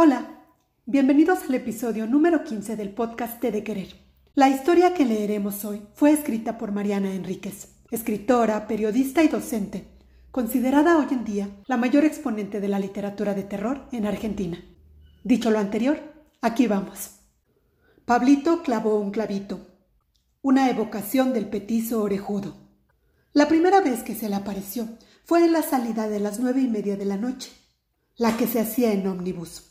Hola, bienvenidos al episodio número 15 del podcast de Querer. La historia que leeremos hoy fue escrita por Mariana Enríquez, escritora, periodista y docente, considerada hoy en día la mayor exponente de la literatura de terror en Argentina. Dicho lo anterior, aquí vamos. Pablito clavó un clavito, una evocación del petizo orejudo. La primera vez que se le apareció fue en la salida de las nueve y media de la noche, la que se hacía en ómnibus.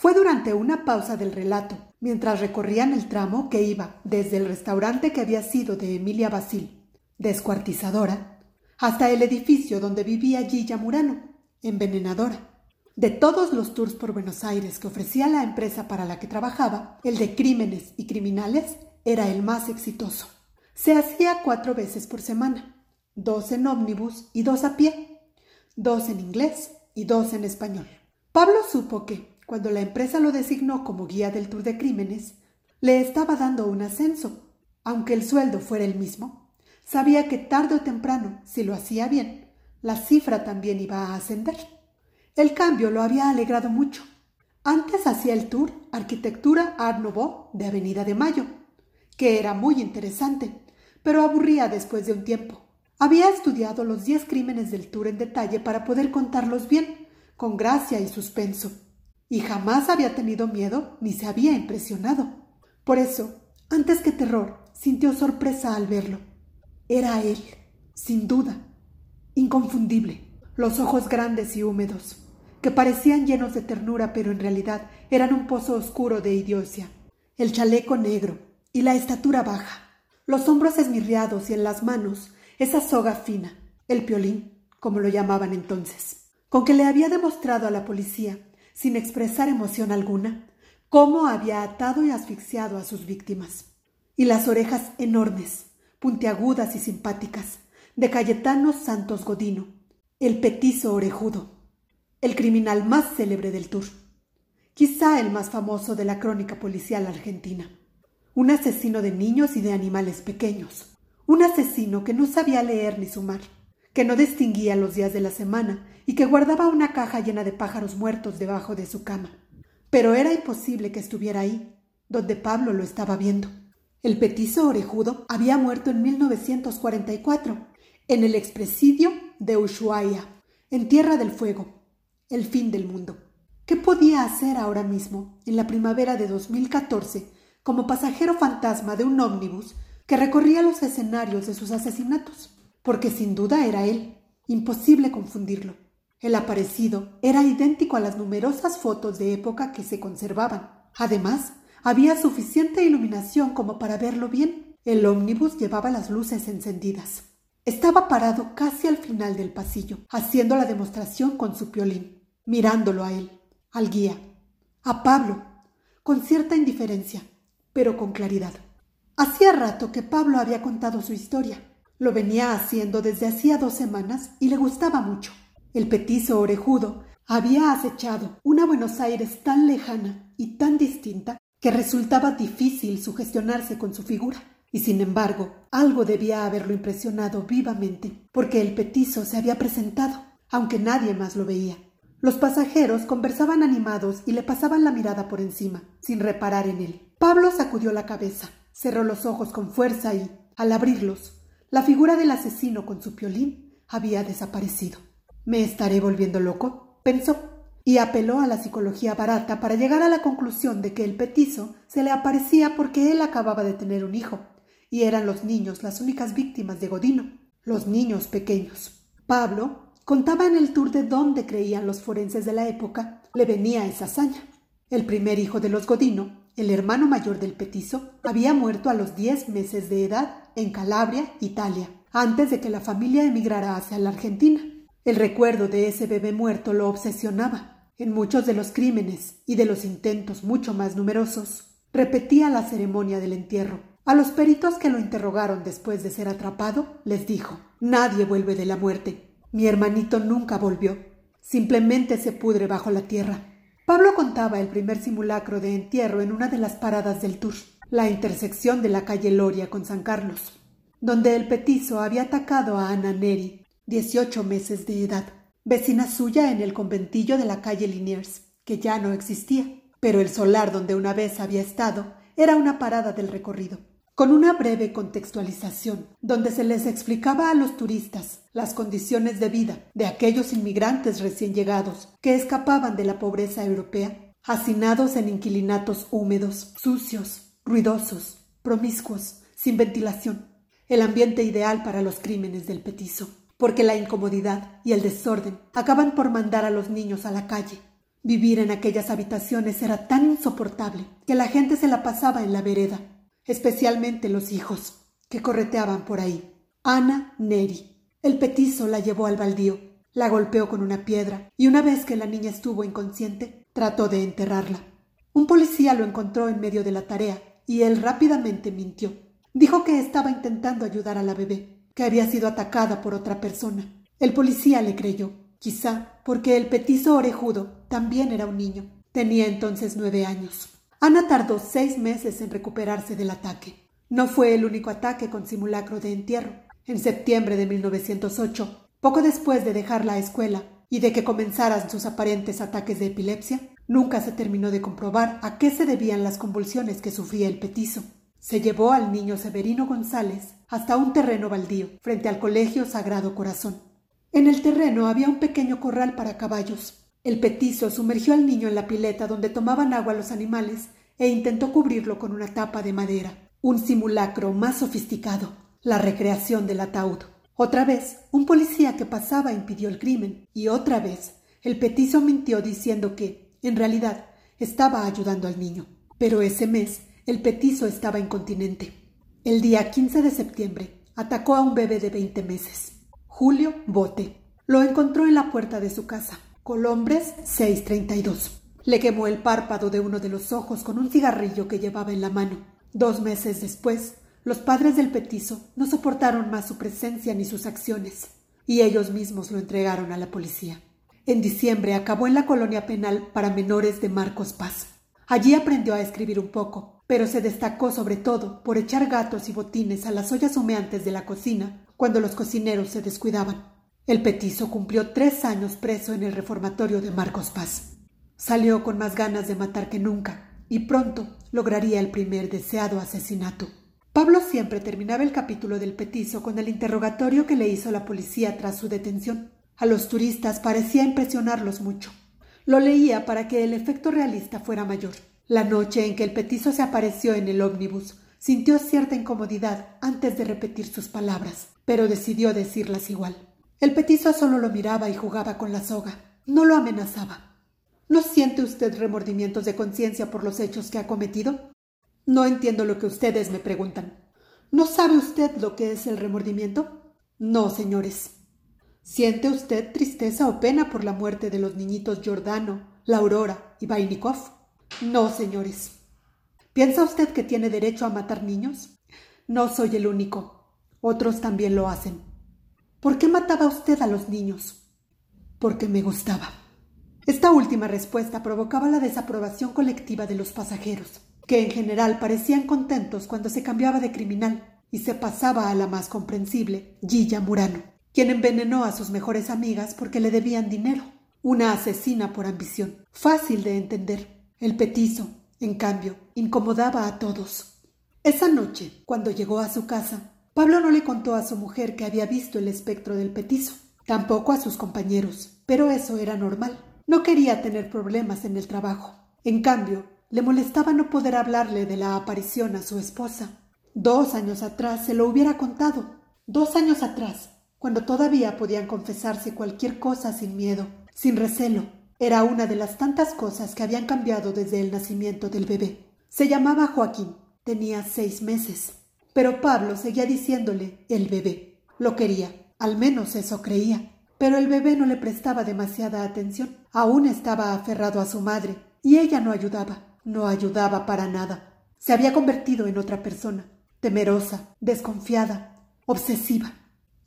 Fue durante una pausa del relato, mientras recorrían el tramo que iba desde el restaurante que había sido de Emilia Basil, descuartizadora, hasta el edificio donde vivía Gilla Murano, envenenadora. De todos los tours por Buenos Aires que ofrecía la empresa para la que trabajaba, el de crímenes y criminales era el más exitoso. Se hacía cuatro veces por semana, dos en ómnibus y dos a pie, dos en inglés y dos en español. Pablo supo que, cuando la empresa lo designó como guía del Tour de Crímenes, le estaba dando un ascenso. Aunque el sueldo fuera el mismo, sabía que tarde o temprano, si lo hacía bien, la cifra también iba a ascender. El cambio lo había alegrado mucho. Antes hacía el tour Arquitectura Art Nouveau de Avenida de Mayo, que era muy interesante, pero aburría después de un tiempo. Había estudiado los diez crímenes del tour en detalle para poder contarlos bien, con gracia y suspenso y jamás había tenido miedo ni se había impresionado. Por eso, antes que terror, sintió sorpresa al verlo. Era él, sin duda, inconfundible, los ojos grandes y húmedos, que parecían llenos de ternura, pero en realidad eran un pozo oscuro de idiocia, el chaleco negro y la estatura baja, los hombros esmirriados y en las manos esa soga fina, el piolín, como lo llamaban entonces, con que le había demostrado a la policía sin expresar emoción alguna, cómo había atado y asfixiado a sus víctimas. Y las orejas enormes, puntiagudas y simpáticas, de Cayetano Santos Godino, el petizo orejudo, el criminal más célebre del tour, quizá el más famoso de la crónica policial argentina, un asesino de niños y de animales pequeños, un asesino que no sabía leer ni sumar, que no distinguía los días de la semana y que guardaba una caja llena de pájaros muertos debajo de su cama. Pero era imposible que estuviera ahí, donde Pablo lo estaba viendo. El petizo orejudo había muerto en 1944, en el expresidio de Ushuaia, en Tierra del Fuego, el fin del mundo. ¿Qué podía hacer ahora mismo, en la primavera de 2014, como pasajero fantasma de un ómnibus que recorría los escenarios de sus asesinatos? Porque sin duda era él, imposible confundirlo. El aparecido era idéntico a las numerosas fotos de época que se conservaban. Además, había suficiente iluminación como para verlo bien. El ómnibus llevaba las luces encendidas. Estaba parado casi al final del pasillo, haciendo la demostración con su piolín, mirándolo a él, al guía, a Pablo, con cierta indiferencia, pero con claridad. Hacía rato que Pablo había contado su historia. Lo venía haciendo desde hacía dos semanas y le gustaba mucho. El petizo orejudo había acechado una Buenos Aires tan lejana y tan distinta que resultaba difícil sugestionarse con su figura. Y sin embargo, algo debía haberlo impresionado vivamente, porque el petizo se había presentado, aunque nadie más lo veía. Los pasajeros conversaban animados y le pasaban la mirada por encima, sin reparar en él. Pablo sacudió la cabeza, cerró los ojos con fuerza y, al abrirlos, la figura del asesino con su piolín había desaparecido. ¿Me estaré volviendo loco? pensó, y apeló a la psicología barata para llegar a la conclusión de que el petizo se le aparecía porque él acababa de tener un hijo, y eran los niños las únicas víctimas de Godino, los niños pequeños. Pablo contaba en el tour de dónde creían los forenses de la época le venía esa hazaña. El primer hijo de los Godino, el hermano mayor del petizo, había muerto a los diez meses de edad en Calabria, Italia, antes de que la familia emigrara hacia la Argentina. El recuerdo de ese bebé muerto lo obsesionaba. En muchos de los crímenes y de los intentos mucho más numerosos, repetía la ceremonia del entierro. A los peritos que lo interrogaron después de ser atrapado, les dijo Nadie vuelve de la muerte. Mi hermanito nunca volvió. Simplemente se pudre bajo la tierra. Pablo contaba el primer simulacro de entierro en una de las paradas del Tour, la intersección de la calle Loria con San Carlos, donde el petizo había atacado a Ana Neri, dieciocho meses de edad, vecina suya en el conventillo de la calle Liniers, que ya no existía, pero el solar donde una vez había estado era una parada del recorrido, con una breve contextualización, donde se les explicaba a los turistas las condiciones de vida de aquellos inmigrantes recién llegados que escapaban de la pobreza europea, hacinados en inquilinatos húmedos, sucios, ruidosos, promiscuos, sin ventilación, el ambiente ideal para los crímenes del petizo, porque la incomodidad y el desorden acaban por mandar a los niños a la calle. Vivir en aquellas habitaciones era tan insoportable que la gente se la pasaba en la vereda, especialmente los hijos, que correteaban por ahí. Ana Neri. El petizo la llevó al baldío, la golpeó con una piedra y una vez que la niña estuvo inconsciente, trató de enterrarla. Un policía lo encontró en medio de la tarea y él rápidamente mintió. Dijo que estaba intentando ayudar a la bebé, que había sido atacada por otra persona. El policía le creyó, quizá porque el petizo orejudo también era un niño. Tenía entonces nueve años. Ana tardó seis meses en recuperarse del ataque. No fue el único ataque con simulacro de entierro. En septiembre de 1908, poco después de dejar la escuela y de que comenzaran sus aparentes ataques de epilepsia, nunca se terminó de comprobar a qué se debían las convulsiones que sufría el petizo. Se llevó al niño Severino González hasta un terreno baldío, frente al Colegio Sagrado Corazón. En el terreno había un pequeño corral para caballos. El petizo sumergió al niño en la pileta donde tomaban agua los animales e intentó cubrirlo con una tapa de madera, un simulacro más sofisticado, la recreación del ataúd. Otra vez, un policía que pasaba impidió el crimen, y otra vez, el petizo mintió diciendo que, en realidad, estaba ayudando al niño. Pero ese mes, el petizo estaba incontinente. El día 15 de septiembre atacó a un bebé de 20 meses. Julio Bote. Lo encontró en la puerta de su casa. Colombres 632. Le quemó el párpado de uno de los ojos con un cigarrillo que llevaba en la mano. Dos meses después, los padres del petizo no soportaron más su presencia ni sus acciones, y ellos mismos lo entregaron a la policía. En diciembre acabó en la colonia penal para menores de Marcos Paz. Allí aprendió a escribir un poco, pero se destacó sobre todo por echar gatos y botines a las ollas humeantes de la cocina cuando los cocineros se descuidaban. El petizo cumplió tres años preso en el reformatorio de Marcos Paz. Salió con más ganas de matar que nunca, y pronto lograría el primer deseado asesinato. Pablo siempre terminaba el capítulo del petizo con el interrogatorio que le hizo la policía tras su detención. A los turistas parecía impresionarlos mucho. Lo leía para que el efecto realista fuera mayor. La noche en que el petizo se apareció en el ómnibus, sintió cierta incomodidad antes de repetir sus palabras, pero decidió decirlas igual. El petizo solo lo miraba y jugaba con la soga, no lo amenazaba. ¿No siente usted remordimientos de conciencia por los hechos que ha cometido? No entiendo lo que ustedes me preguntan. ¿No sabe usted lo que es el remordimiento? No, señores. ¿Siente usted tristeza o pena por la muerte de los niñitos Giordano, La Aurora y Vainikov? No, señores. ¿Piensa usted que tiene derecho a matar niños? No soy el único. Otros también lo hacen. ¿Por qué mataba usted a los niños? Porque me gustaba. Esta última respuesta provocaba la desaprobación colectiva de los pasajeros, que en general parecían contentos cuando se cambiaba de criminal y se pasaba a la más comprensible, Gilla Murano, quien envenenó a sus mejores amigas porque le debían dinero. Una asesina por ambición, fácil de entender el petizo, en cambio, incomodaba a todos. Esa noche, cuando llegó a su casa, Pablo no le contó a su mujer que había visto el espectro del petizo, tampoco a sus compañeros, pero eso era normal. No quería tener problemas en el trabajo. En cambio, le molestaba no poder hablarle de la aparición a su esposa. Dos años atrás se lo hubiera contado. Dos años atrás, cuando todavía podían confesarse cualquier cosa sin miedo, sin recelo, era una de las tantas cosas que habían cambiado desde el nacimiento del bebé. Se llamaba Joaquín, tenía seis meses. Pero Pablo seguía diciéndole el bebé. Lo quería, al menos eso creía. Pero el bebé no le prestaba demasiada atención. Aún estaba aferrado a su madre, y ella no ayudaba, no ayudaba para nada. Se había convertido en otra persona, temerosa, desconfiada, obsesiva.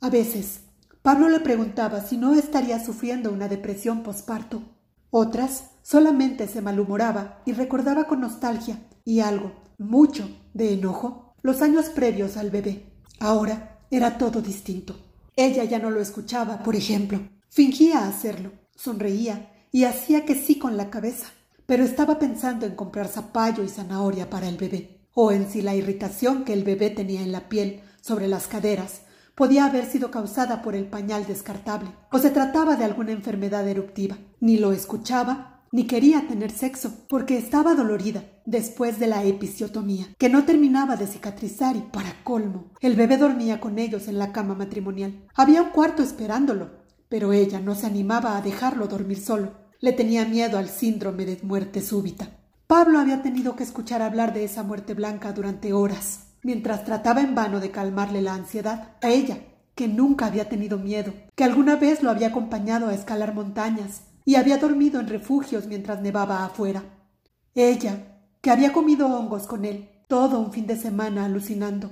A veces, Pablo le preguntaba si no estaría sufriendo una depresión posparto otras solamente se malhumoraba y recordaba con nostalgia y algo, mucho, de enojo, los años previos al bebé. Ahora era todo distinto. Ella ya no lo escuchaba, por ejemplo. Fingía hacerlo, sonreía y hacía que sí con la cabeza, pero estaba pensando en comprar zapallo y zanahoria para el bebé, o en si la irritación que el bebé tenía en la piel sobre las caderas podía haber sido causada por el pañal descartable, o se trataba de alguna enfermedad eruptiva. Ni lo escuchaba, ni quería tener sexo, porque estaba dolorida después de la episiotomía, que no terminaba de cicatrizar y para colmo, el bebé dormía con ellos en la cama matrimonial. Había un cuarto esperándolo, pero ella no se animaba a dejarlo dormir solo. Le tenía miedo al síndrome de muerte súbita. Pablo había tenido que escuchar hablar de esa muerte blanca durante horas, mientras trataba en vano de calmarle la ansiedad a ella, que nunca había tenido miedo, que alguna vez lo había acompañado a escalar montañas, y había dormido en refugios mientras nevaba afuera. Ella, que había comido hongos con él todo un fin de semana alucinando.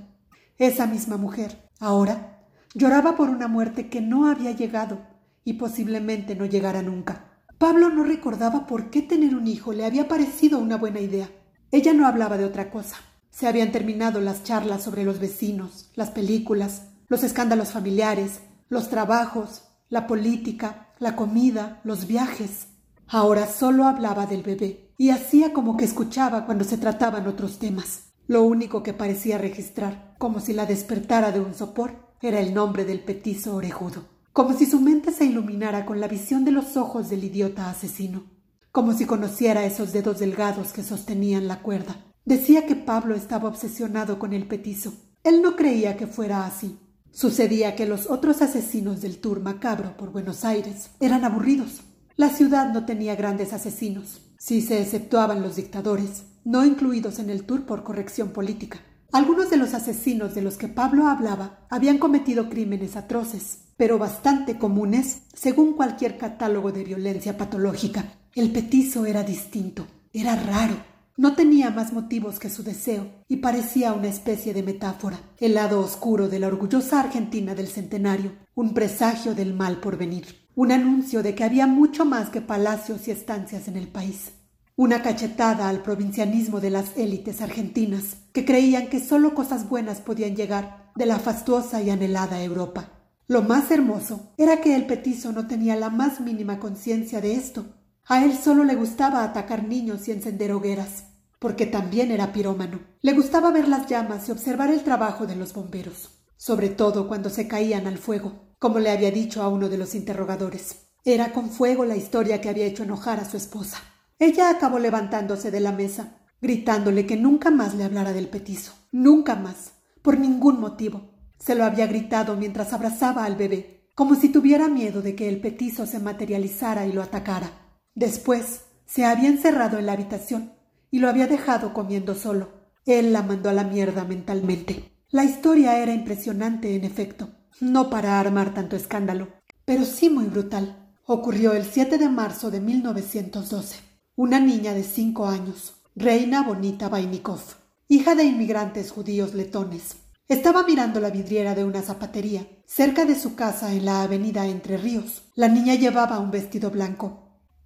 Esa misma mujer, ahora, lloraba por una muerte que no había llegado y posiblemente no llegara nunca. Pablo no recordaba por qué tener un hijo le había parecido una buena idea. Ella no hablaba de otra cosa. Se habían terminado las charlas sobre los vecinos, las películas, los escándalos familiares, los trabajos, la política, la comida, los viajes. Ahora solo hablaba del bebé y hacía como que escuchaba cuando se trataban otros temas. Lo único que parecía registrar, como si la despertara de un sopor, era el nombre del petizo orejudo, como si su mente se iluminara con la visión de los ojos del idiota asesino, como si conociera esos dedos delgados que sostenían la cuerda. Decía que Pablo estaba obsesionado con el petizo. Él no creía que fuera así, Sucedía que los otros asesinos del tour macabro por Buenos Aires eran aburridos. La ciudad no tenía grandes asesinos, si se exceptuaban los dictadores, no incluidos en el tour por corrección política. Algunos de los asesinos de los que Pablo hablaba habían cometido crímenes atroces, pero bastante comunes según cualquier catálogo de violencia patológica. El petizo era distinto, era raro, no tenía más motivos que su deseo, y parecía una especie de metáfora, el lado oscuro de la orgullosa Argentina del centenario, un presagio del mal por venir, un anuncio de que había mucho más que palacios y estancias en el país, una cachetada al provincianismo de las élites argentinas, que creían que sólo cosas buenas podían llegar de la fastuosa y anhelada Europa. Lo más hermoso era que el petizo no tenía la más mínima conciencia de esto, a él solo le gustaba atacar niños y encender hogueras, porque también era pirómano. Le gustaba ver las llamas y observar el trabajo de los bomberos, sobre todo cuando se caían al fuego, como le había dicho a uno de los interrogadores. Era con fuego la historia que había hecho enojar a su esposa. Ella acabó levantándose de la mesa, gritándole que nunca más le hablara del petizo, nunca más, por ningún motivo. Se lo había gritado mientras abrazaba al bebé, como si tuviera miedo de que el petizo se materializara y lo atacara. Después se había encerrado en la habitación y lo había dejado comiendo solo. Él la mandó a la mierda mentalmente. La historia era impresionante, en efecto, no para armar tanto escándalo, pero sí muy brutal. Ocurrió el 7 de marzo de 1912. Una niña de cinco años, Reina Bonita Vainikov, hija de inmigrantes judíos letones, estaba mirando la vidriera de una zapatería, cerca de su casa en la avenida Entre Ríos. La niña llevaba un vestido blanco,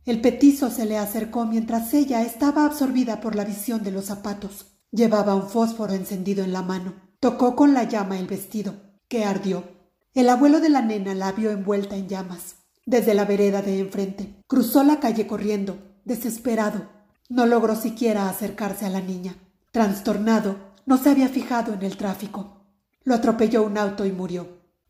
el petizo se le acercó mientras ella estaba absorbida por la visión de los zapatos. Llevaba un fósforo encendido en la mano. Tocó con la llama el vestido, que ardió. El abuelo de la nena la vio envuelta en llamas. Desde la vereda de enfrente, cruzó la calle corriendo, desesperado. No logró siquiera acercarse a la niña. Trastornado, no se había fijado en el tráfico. Lo atropelló un auto y murió.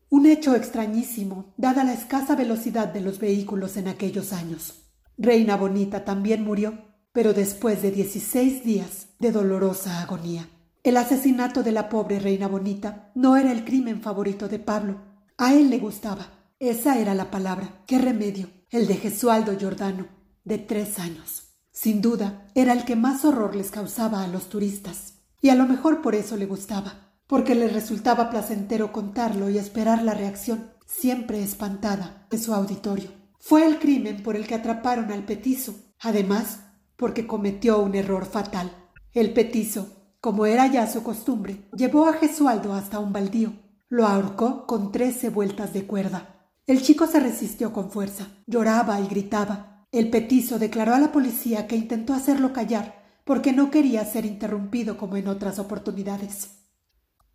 Un hecho extrañísimo, dada la escasa velocidad de los vehículos en aquellos años. Reina Bonita también murió, pero después de dieciséis días de dolorosa agonía. El asesinato de la pobre Reina Bonita no era el crimen favorito de Pablo. A él le gustaba. Esa era la palabra. ¡Qué remedio! El de Gesualdo Giordano, de tres años. Sin duda, era el que más horror les causaba a los turistas. Y a lo mejor por eso le gustaba, porque le resultaba placentero contarlo y esperar la reacción, siempre espantada, de su auditorio. Fue el crimen por el que atraparon al petizo, además porque cometió un error fatal. El petizo, como era ya su costumbre, llevó a Gesualdo hasta un baldío. Lo ahorcó con trece vueltas de cuerda. El chico se resistió con fuerza, lloraba y gritaba. El petizo declaró a la policía que intentó hacerlo callar porque no quería ser interrumpido como en otras oportunidades.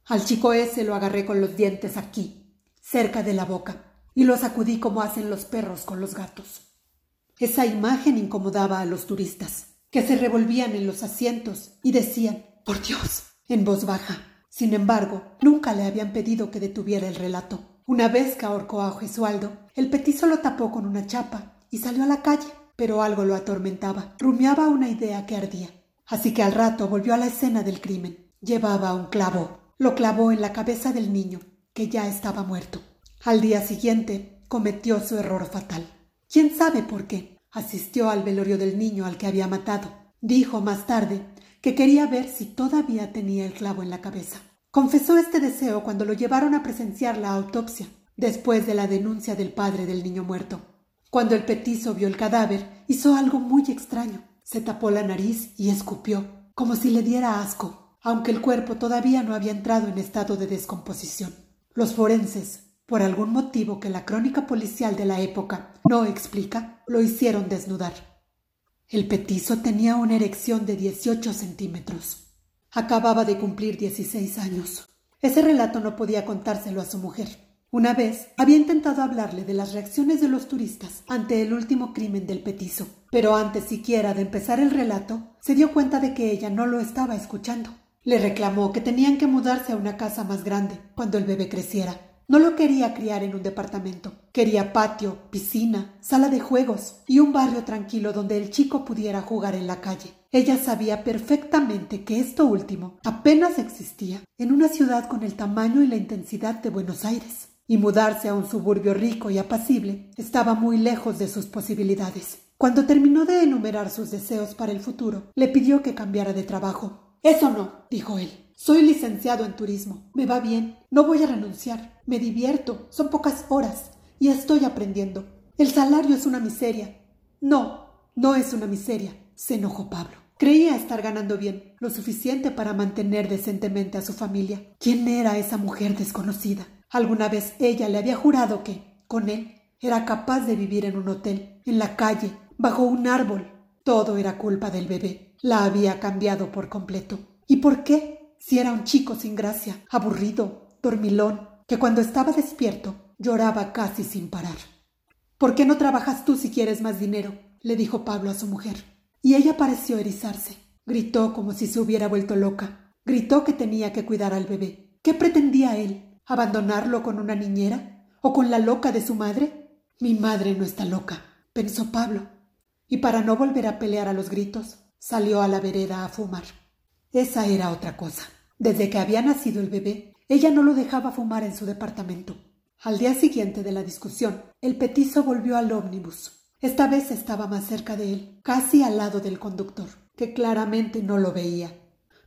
Al chico ese lo agarré con los dientes aquí, cerca de la boca y lo sacudí como hacen los perros con los gatos. Esa imagen incomodaba a los turistas, que se revolvían en los asientos y decían Por Dios en voz baja. Sin embargo, nunca le habían pedido que detuviera el relato. Una vez que ahorcó a Gesualdo, el petizo lo tapó con una chapa y salió a la calle, pero algo lo atormentaba. Rumiaba una idea que ardía. Así que al rato volvió a la escena del crimen. Llevaba un clavo. Lo clavó en la cabeza del niño, que ya estaba muerto. Al día siguiente cometió su error fatal. ¿Quién sabe por qué? Asistió al velorio del niño al que había matado. Dijo más tarde que quería ver si todavía tenía el clavo en la cabeza. Confesó este deseo cuando lo llevaron a presenciar la autopsia, después de la denuncia del padre del niño muerto. Cuando el petizo vio el cadáver, hizo algo muy extraño. Se tapó la nariz y escupió, como si le diera asco, aunque el cuerpo todavía no había entrado en estado de descomposición. Los forenses, por algún motivo que la crónica policial de la época no explica, lo hicieron desnudar. El petizo tenía una erección de 18 centímetros. Acababa de cumplir 16 años. Ese relato no podía contárselo a su mujer. Una vez había intentado hablarle de las reacciones de los turistas ante el último crimen del petizo, pero antes siquiera de empezar el relato, se dio cuenta de que ella no lo estaba escuchando. Le reclamó que tenían que mudarse a una casa más grande cuando el bebé creciera no lo quería criar en un departamento. Quería patio, piscina, sala de juegos y un barrio tranquilo donde el chico pudiera jugar en la calle. Ella sabía perfectamente que esto último apenas existía en una ciudad con el tamaño y la intensidad de Buenos Aires, y mudarse a un suburbio rico y apacible estaba muy lejos de sus posibilidades. Cuando terminó de enumerar sus deseos para el futuro, le pidió que cambiara de trabajo. Eso no, dijo él. Soy licenciado en turismo. Me va bien. No voy a renunciar. Me divierto. Son pocas horas. Y estoy aprendiendo. El salario es una miseria. No, no es una miseria. Se enojó Pablo. Creía estar ganando bien, lo suficiente para mantener decentemente a su familia. ¿Quién era esa mujer desconocida? Alguna vez ella le había jurado que, con él, era capaz de vivir en un hotel, en la calle, bajo un árbol. Todo era culpa del bebé. La había cambiado por completo. ¿Y por qué? Si era un chico sin gracia, aburrido, dormilón, que cuando estaba despierto lloraba casi sin parar. ¿Por qué no trabajas tú si quieres más dinero? le dijo Pablo a su mujer. Y ella pareció erizarse. Gritó como si se hubiera vuelto loca. Gritó que tenía que cuidar al bebé. ¿Qué pretendía él? ¿Abandonarlo con una niñera? ¿O con la loca de su madre? Mi madre no está loca, pensó Pablo. Y para no volver a pelear a los gritos, salió a la vereda a fumar. Esa era otra cosa. Desde que había nacido el bebé, ella no lo dejaba fumar en su departamento. Al día siguiente de la discusión, el petizo volvió al ómnibus. Esta vez estaba más cerca de él, casi al lado del conductor, que claramente no lo veía.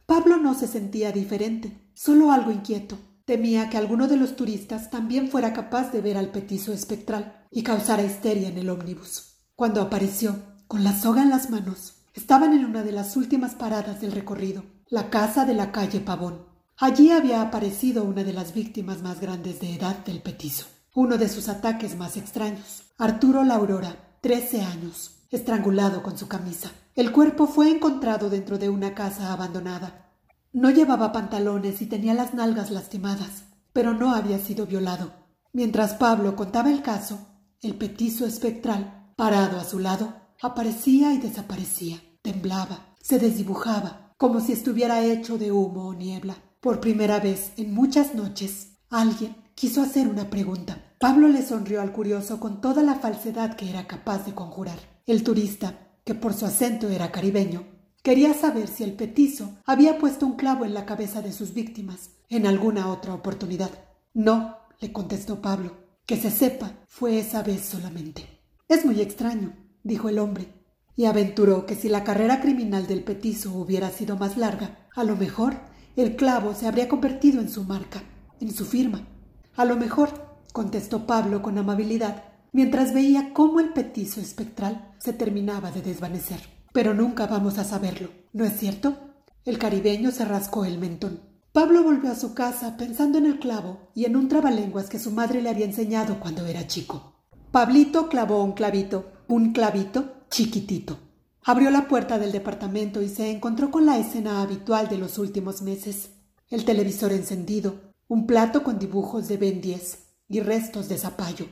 Pablo no se sentía diferente, solo algo inquieto. Temía que alguno de los turistas también fuera capaz de ver al petizo espectral y causara histeria en el ómnibus. Cuando apareció, con la soga en las manos, estaban en una de las últimas paradas del recorrido la casa de la calle Pavón. Allí había aparecido una de las víctimas más grandes de edad del petizo, uno de sus ataques más extraños. Arturo La Aurora, trece años, estrangulado con su camisa. El cuerpo fue encontrado dentro de una casa abandonada. No llevaba pantalones y tenía las nalgas lastimadas, pero no había sido violado. Mientras Pablo contaba el caso, el petizo espectral, parado a su lado, aparecía y desaparecía, temblaba, se desdibujaba, como si estuviera hecho de humo o niebla. Por primera vez en muchas noches, alguien quiso hacer una pregunta. Pablo le sonrió al curioso con toda la falsedad que era capaz de conjurar. El turista, que por su acento era caribeño, quería saber si el petizo había puesto un clavo en la cabeza de sus víctimas en alguna otra oportunidad. No, le contestó Pablo. Que se sepa, fue esa vez solamente. Es muy extraño, dijo el hombre, y aventuró que si la carrera criminal del petizo hubiera sido más larga, a lo mejor el clavo se habría convertido en su marca, en su firma. A lo mejor, contestó Pablo con amabilidad, mientras veía cómo el petizo espectral se terminaba de desvanecer. Pero nunca vamos a saberlo, ¿no es cierto? El caribeño se rascó el mentón. Pablo volvió a su casa pensando en el clavo y en un trabalenguas que su madre le había enseñado cuando era chico. Pablito clavó un clavito, un clavito chiquitito. Abrió la puerta del departamento y se encontró con la escena habitual de los últimos meses. El televisor encendido, un plato con dibujos de Ben 10 y restos de zapallo.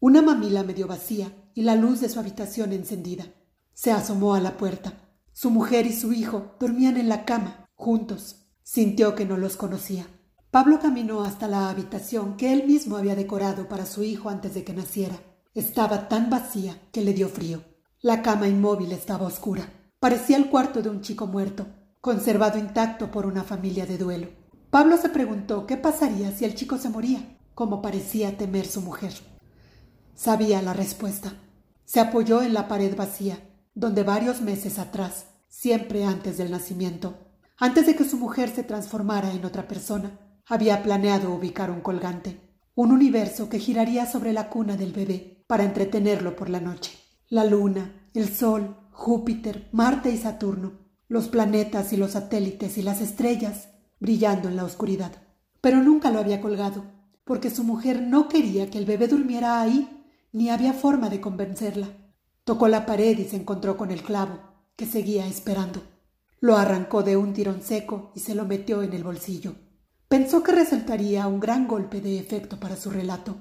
una mamila medio vacía y la luz de su habitación encendida. Se asomó a la puerta. Su mujer y su hijo dormían en la cama, juntos. Sintió que no los conocía. Pablo caminó hasta la habitación que él mismo había decorado para su hijo antes de que naciera. Estaba tan vacía que le dio frío. La cama inmóvil estaba oscura. Parecía el cuarto de un chico muerto, conservado intacto por una familia de duelo. Pablo se preguntó qué pasaría si el chico se moría, como parecía temer su mujer. Sabía la respuesta. Se apoyó en la pared vacía, donde varios meses atrás, siempre antes del nacimiento, antes de que su mujer se transformara en otra persona, había planeado ubicar un colgante, un universo que giraría sobre la cuna del bebé para entretenerlo por la noche. La luna, el sol, Júpiter, Marte y Saturno, los planetas y los satélites y las estrellas brillando en la oscuridad. Pero nunca lo había colgado, porque su mujer no quería que el bebé durmiera ahí ni había forma de convencerla. Tocó la pared y se encontró con el clavo, que seguía esperando. Lo arrancó de un tirón seco y se lo metió en el bolsillo. Pensó que resultaría un gran golpe de efecto para su relato.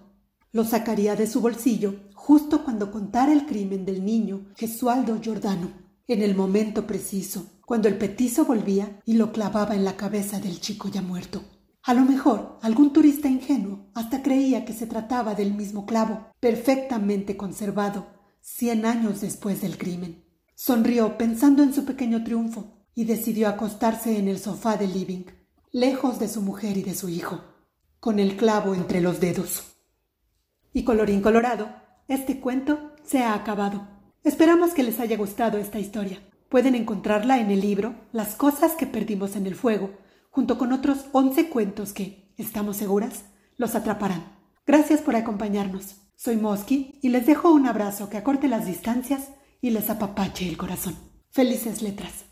Lo sacaría de su bolsillo justo cuando contara el crimen del niño Gesualdo Giordano, en el momento preciso, cuando el petizo volvía y lo clavaba en la cabeza del chico ya muerto. A lo mejor algún turista ingenuo hasta creía que se trataba del mismo clavo, perfectamente conservado, cien años después del crimen. Sonrió pensando en su pequeño triunfo y decidió acostarse en el sofá del living, lejos de su mujer y de su hijo, con el clavo entre los dedos. Y colorín colorado, este cuento se ha acabado. Esperamos que les haya gustado esta historia. Pueden encontrarla en el libro Las cosas que perdimos en el fuego, junto con otros 11 cuentos que, estamos seguras, los atraparán. Gracias por acompañarnos. Soy Mosky y les dejo un abrazo que acorte las distancias y les apapache el corazón. Felices letras.